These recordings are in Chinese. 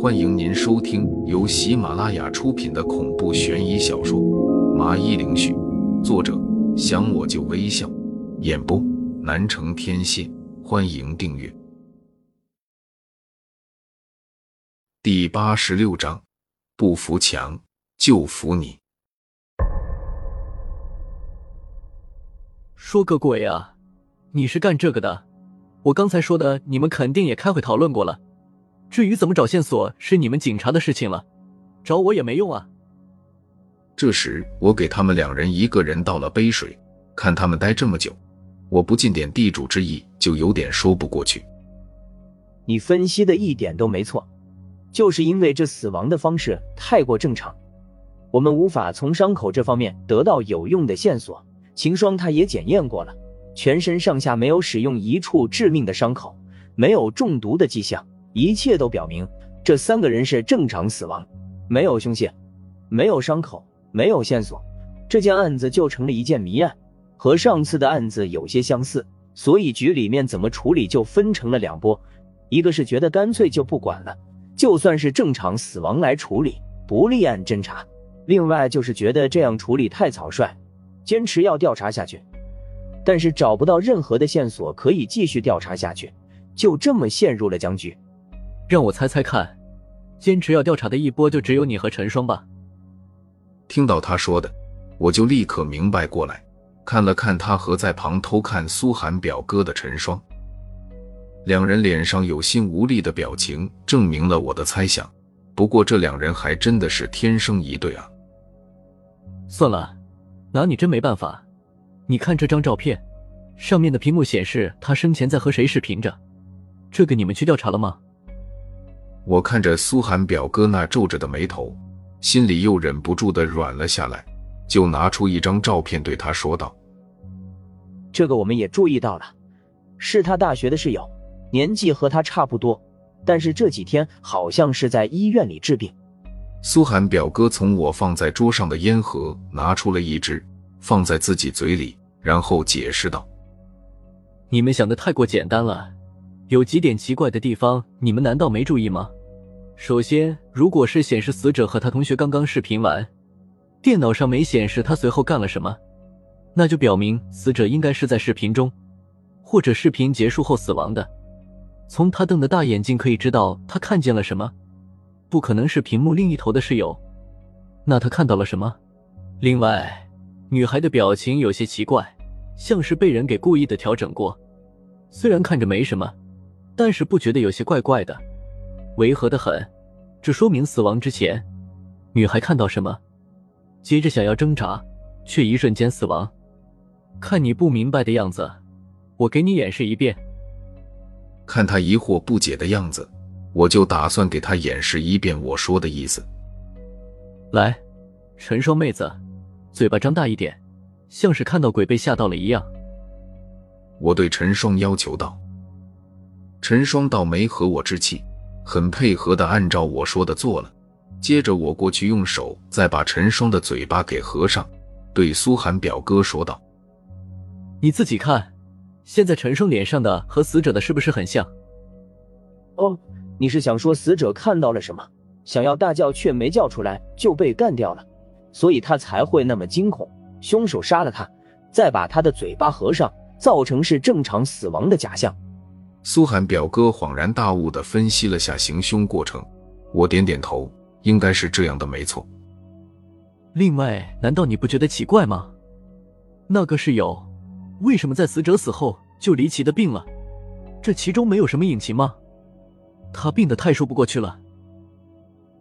欢迎您收听由喜马拉雅出品的恐怖悬疑小说《麻衣灵絮》，作者想我就微笑，演播南城天蝎。欢迎订阅。第八十六章：不服强就服你。说个鬼啊！你是干这个的？我刚才说的，你们肯定也开会讨论过了。至于怎么找线索，是你们警察的事情了，找我也没用啊。这时，我给他们两人一个人倒了杯水，看他们待这么久，我不尽点地主之谊，就有点说不过去。你分析的一点都没错，就是因为这死亡的方式太过正常，我们无法从伤口这方面得到有用的线索。秦霜他也检验过了。全身上下没有使用一处致命的伤口，没有中毒的迹象，一切都表明这三个人是正常死亡，没有凶器，没有伤口，没有线索，这件案子就成了一件谜案，和上次的案子有些相似，所以局里面怎么处理就分成了两波，一个是觉得干脆就不管了，就算是正常死亡来处理，不立案侦查；另外就是觉得这样处理太草率，坚持要调查下去。但是找不到任何的线索可以继续调查下去，就这么陷入了僵局。让我猜猜看，坚持要调查的一波就只有你和陈双吧？听到他说的，我就立刻明白过来，看了看他和在旁偷看苏寒表哥的陈双，两人脸上有心无力的表情，证明了我的猜想。不过这两人还真的是天生一对啊！算了，拿你真没办法。你看这张照片，上面的屏幕显示他生前在和谁视频着？这个你们去调查了吗？我看着苏寒表哥那皱着的眉头，心里又忍不住的软了下来，就拿出一张照片对他说道：“这个我们也注意到了，是他大学的室友，年纪和他差不多，但是这几天好像是在医院里治病。”苏寒表哥从我放在桌上的烟盒拿出了一支。放在自己嘴里，然后解释道：“你们想的太过简单了，有几点奇怪的地方，你们难道没注意吗？首先，如果是显示死者和他同学刚刚视频完，电脑上没显示他随后干了什么，那就表明死者应该是在视频中，或者视频结束后死亡的。从他瞪的大眼睛可以知道他看见了什么，不可能是屏幕另一头的室友。那他看到了什么？另外。”女孩的表情有些奇怪，像是被人给故意的调整过。虽然看着没什么，但是不觉得有些怪怪的，违和的很。这说明死亡之前，女孩看到什么，接着想要挣扎，却一瞬间死亡。看你不明白的样子，我给你演示一遍。看他疑惑不解的样子，我就打算给他演示一遍我说的意思。来，陈双妹子。嘴巴张大一点，像是看到鬼被吓到了一样。我对陈双要求道。陈双倒没和我置气，很配合的按照我说的做了。接着我过去用手再把陈双的嘴巴给合上，对苏寒表哥说道：“你自己看，现在陈双脸上的和死者的是不是很像？”哦，你是想说死者看到了什么，想要大叫却没叫出来就被干掉了？所以他才会那么惊恐，凶手杀了他，再把他的嘴巴合上，造成是正常死亡的假象。苏寒表哥恍然大悟地分析了下行凶过程，我点点头，应该是这样的，没错。另外，难道你不觉得奇怪吗？那个室友为什么在死者死后就离奇的病了？这其中没有什么隐情吗？他病得太说不过去了。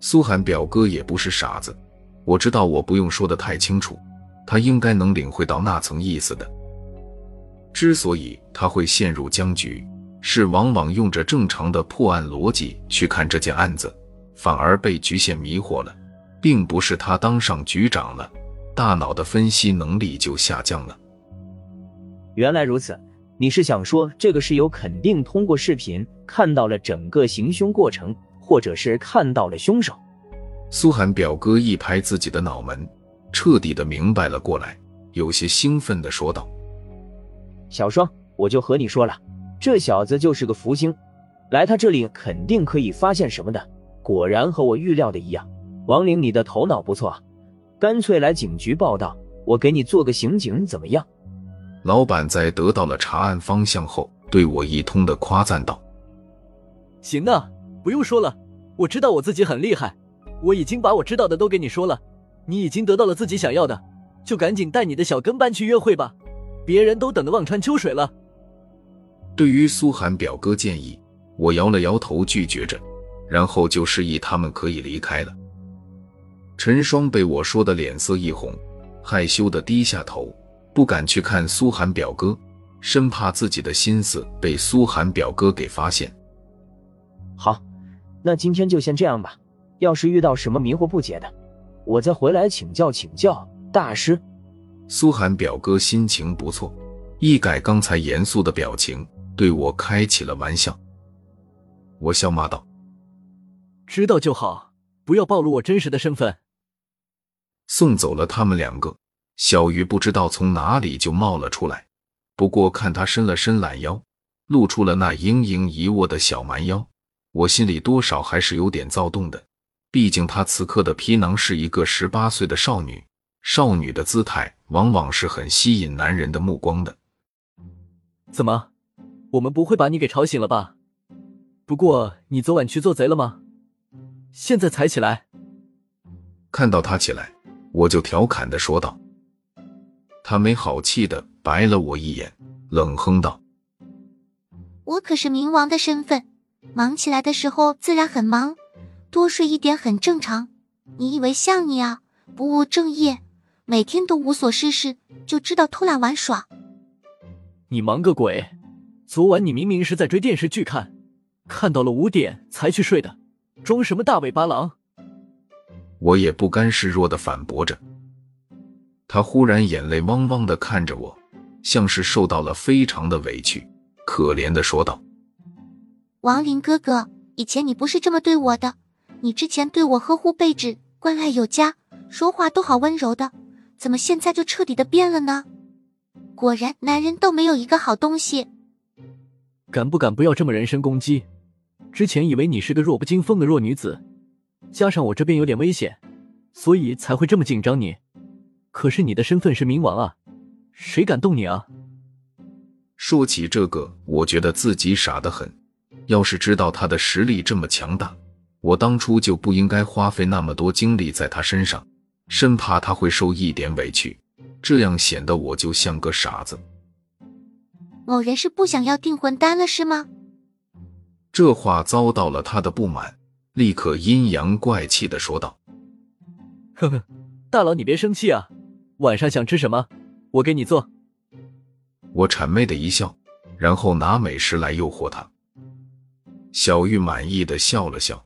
苏寒表哥也不是傻子。我知道我不用说的太清楚，他应该能领会到那层意思的。之所以他会陷入僵局，是往往用着正常的破案逻辑去看这件案子，反而被局限迷惑了，并不是他当上局长了，大脑的分析能力就下降了。原来如此，你是想说这个室友肯定通过视频看到了整个行凶过程，或者是看到了凶手？苏寒表哥一拍自己的脑门，彻底的明白了过来，有些兴奋的说道：“小双，我就和你说了，这小子就是个福星。来他这里肯定可以发现什么的。果然和我预料的一样，王玲，你的头脑不错啊，干脆来警局报道，我给你做个刑警怎么样？老板在得到了查案方向后，对我一通的夸赞道：“行啊，不用说了，我知道我自己很厉害，我已经把我知道的都给你说了，你已经得到了自己想要的，就赶紧带你的小跟班去约会吧，别人都等得望穿秋水了。”对于苏寒表哥建议，我摇了摇头拒绝着。然后就示意他们可以离开了。陈双被我说的脸色一红，害羞的低下头，不敢去看苏寒表哥，生怕自己的心思被苏寒表哥给发现。好，那今天就先这样吧。要是遇到什么迷惑不解的，我再回来请教请教大师。苏寒表哥心情不错，一改刚才严肃的表情，对我开起了玩笑。我笑骂道。知道就好，不要暴露我真实的身份。送走了他们两个，小鱼不知道从哪里就冒了出来。不过看他伸了伸懒腰，露出了那盈盈一握的小蛮腰，我心里多少还是有点躁动的。毕竟她此刻的皮囊是一个十八岁的少女，少女的姿态往往是很吸引男人的目光的。怎么，我们不会把你给吵醒了吧？不过你昨晚去做贼了吗？现在才起来，看到他起来，我就调侃的说道。他没好气的白了我一眼，冷哼道：“我可是冥王的身份，忙起来的时候自然很忙，多睡一点很正常。你以为像你啊，不务正业，每天都无所事事，就知道偷懒玩耍？你忙个鬼！昨晚你明明是在追电视剧看，看到了五点才去睡的。”装什么大尾巴狼？我也不甘示弱的反驳着。他忽然眼泪汪汪的看着我，像是受到了非常的委屈，可怜的说道：“王林哥哥，以前你不是这么对我的，你之前对我呵护备至，关爱有加，说话都好温柔的，怎么现在就彻底的变了呢？果然，男人都没有一个好东西。敢不敢不要这么人身攻击？”之前以为你是个弱不禁风的弱女子，加上我这边有点危险，所以才会这么紧张你。可是你的身份是冥王啊，谁敢动你啊？说起这个，我觉得自己傻得很。要是知道他的实力这么强大，我当初就不应该花费那么多精力在他身上，生怕他会受一点委屈，这样显得我就像个傻子。某人是不想要订婚单了是吗？这话遭到了他的不满，立刻阴阳怪气的说道：“呵呵，大佬你别生气啊，晚上想吃什么，我给你做。”我谄媚的一笑，然后拿美食来诱惑他。小玉满意的笑了笑：“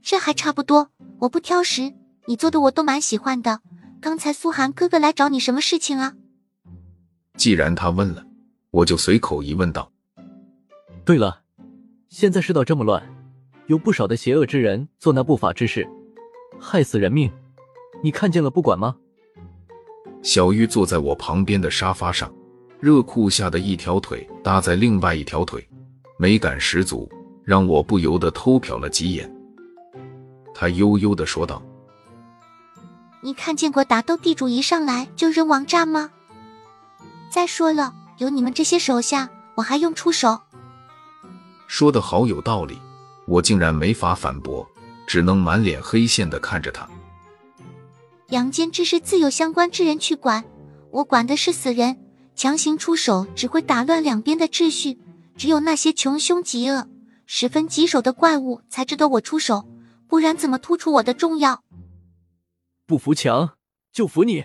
这还差不多，我不挑食，你做的我都蛮喜欢的。刚才苏寒哥哥来找你什么事情啊？”既然他问了，我就随口一问道：“对了。”现在世道这么乱，有不少的邪恶之人做那不法之事，害死人命，你看见了不管吗？小玉坐在我旁边的沙发上，热裤下的一条腿搭在另外一条腿，美感十足，让我不由得偷瞟了几眼。他悠悠的说道：“你看见过打斗地主一上来就扔王炸吗？再说了，有你们这些手下，我还用出手？”说的好有道理，我竟然没法反驳，只能满脸黑线的看着他。阳间之事自有相关之人去管，我管的是死人，强行出手只会打乱两边的秩序。只有那些穷凶极恶、十分棘手的怪物才值得我出手，不然怎么突出我的重要？不服强就服你！